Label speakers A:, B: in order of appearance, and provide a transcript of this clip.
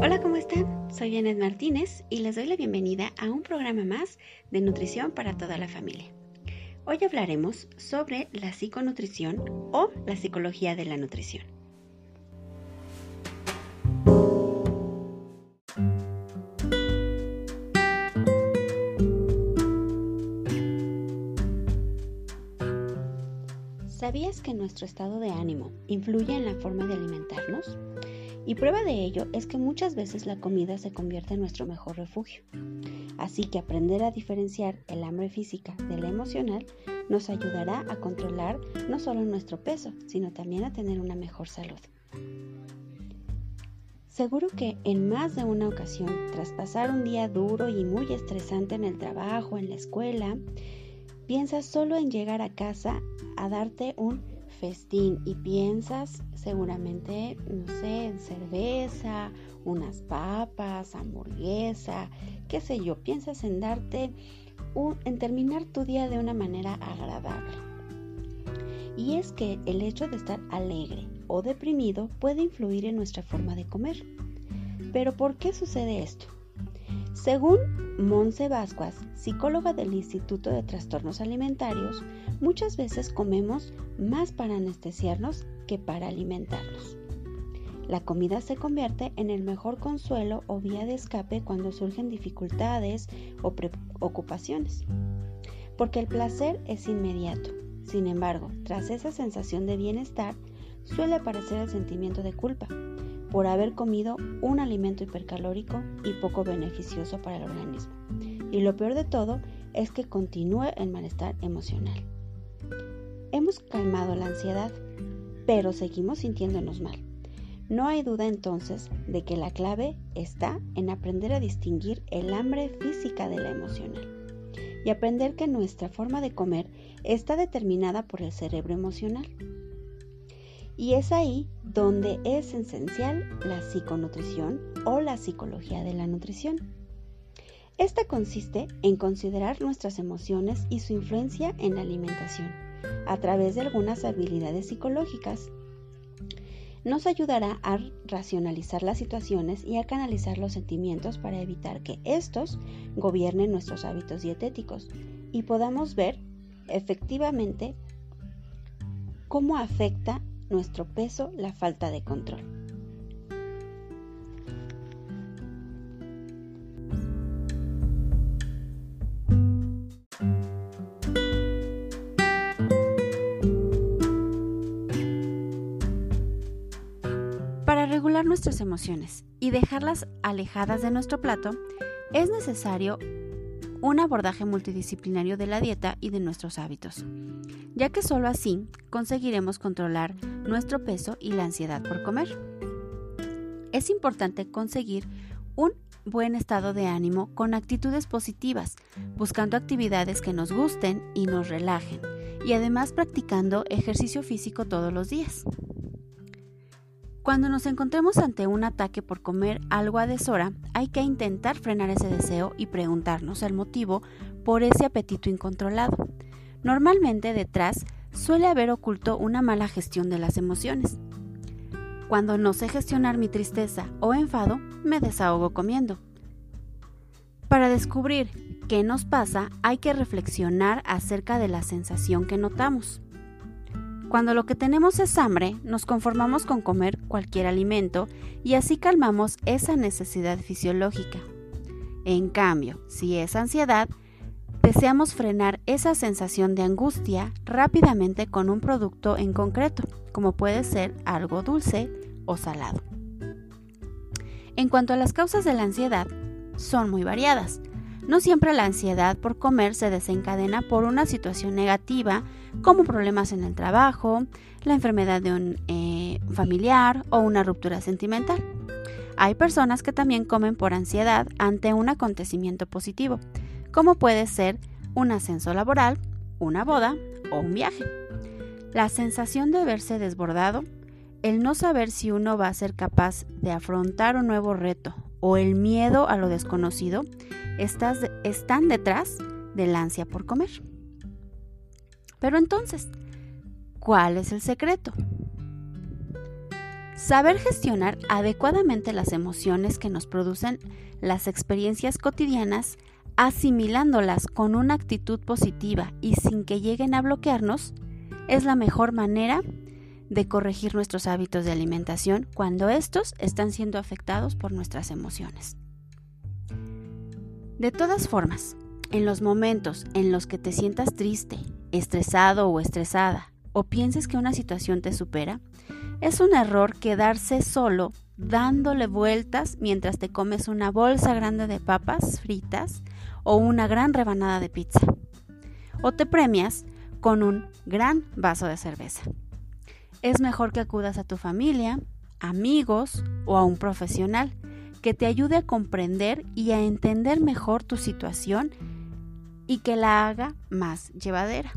A: Hola, ¿cómo están? Soy Janet Martínez y les doy la bienvenida a un programa más de nutrición para toda la familia. Hoy hablaremos sobre la psiconutrición o la psicología de la nutrición. ¿Sabías que nuestro estado de ánimo influye en la forma de alimentarnos? Y prueba de ello es que muchas veces la comida se convierte en nuestro mejor refugio. Así que aprender a diferenciar el hambre física de la emocional nos ayudará a controlar no solo nuestro peso, sino también a tener una mejor salud. Seguro que en más de una ocasión, tras pasar un día duro y muy estresante en el trabajo, en la escuela, piensas solo en llegar a casa a darte un festín y piensas seguramente, no sé, en cerveza, unas papas, hamburguesa, qué sé yo, piensas en darte, en terminar tu día de una manera agradable. Y es que el hecho de estar alegre o deprimido puede influir en nuestra forma de comer. Pero ¿por qué sucede esto? Según Monse Vázquez, psicóloga del Instituto de Trastornos Alimentarios, muchas veces comemos más para anestesiarnos que para alimentarnos. La comida se convierte en el mejor consuelo o vía de escape cuando surgen dificultades o preocupaciones, porque el placer es inmediato. Sin embargo, tras esa sensación de bienestar, suele aparecer el sentimiento de culpa, por haber comido un alimento hipercalórico y poco beneficioso para el organismo. Y lo peor de todo es que continúe el malestar emocional. Hemos calmado la ansiedad, pero seguimos sintiéndonos mal. No hay duda entonces de que la clave está en aprender a distinguir el hambre física de la emocional y aprender que nuestra forma de comer está determinada por el cerebro emocional. Y es ahí donde es esencial la psiconutrición o la psicología de la nutrición. Esta consiste en considerar nuestras emociones y su influencia en la alimentación a través de algunas habilidades psicológicas. Nos ayudará a racionalizar las situaciones y a canalizar los sentimientos para evitar que estos gobiernen nuestros hábitos dietéticos y podamos ver efectivamente cómo afecta nuestro peso la falta de control. Para regular nuestras emociones y dejarlas alejadas de nuestro plato, es necesario un abordaje multidisciplinario de la dieta y de nuestros hábitos, ya que solo así conseguiremos controlar nuestro peso y la ansiedad por comer. Es importante conseguir un buen estado de ánimo con actitudes positivas, buscando actividades que nos gusten y nos relajen, y además practicando ejercicio físico todos los días. Cuando nos encontremos ante un ataque por comer algo a deshora, hay que intentar frenar ese deseo y preguntarnos el motivo por ese apetito incontrolado. Normalmente detrás suele haber oculto una mala gestión de las emociones. Cuando no sé gestionar mi tristeza o enfado, me desahogo comiendo. Para descubrir qué nos pasa, hay que reflexionar acerca de la sensación que notamos. Cuando lo que tenemos es hambre, nos conformamos con comer cualquier alimento y así calmamos esa necesidad fisiológica. En cambio, si es ansiedad, deseamos frenar esa sensación de angustia rápidamente con un producto en concreto, como puede ser algo dulce o salado. En cuanto a las causas de la ansiedad, son muy variadas. No siempre la ansiedad por comer se desencadena por una situación negativa como problemas en el trabajo, la enfermedad de un eh, familiar o una ruptura sentimental. Hay personas que también comen por ansiedad ante un acontecimiento positivo, como puede ser un ascenso laboral, una boda o un viaje. La sensación de verse desbordado, el no saber si uno va a ser capaz de afrontar un nuevo reto o el miedo a lo desconocido están detrás del ansia por comer. Pero entonces, ¿cuál es el secreto? Saber gestionar adecuadamente las emociones que nos producen las experiencias cotidianas, asimilándolas con una actitud positiva y sin que lleguen a bloquearnos, es la mejor manera de corregir nuestros hábitos de alimentación cuando estos están siendo afectados por nuestras emociones. De todas formas, en los momentos en los que te sientas triste, estresado o estresada, o pienses que una situación te supera, es un error quedarse solo dándole vueltas mientras te comes una bolsa grande de papas fritas o una gran rebanada de pizza. O te premias con un gran vaso de cerveza. Es mejor que acudas a tu familia, amigos o a un profesional que te ayude a comprender y a entender mejor tu situación y que la haga más llevadera.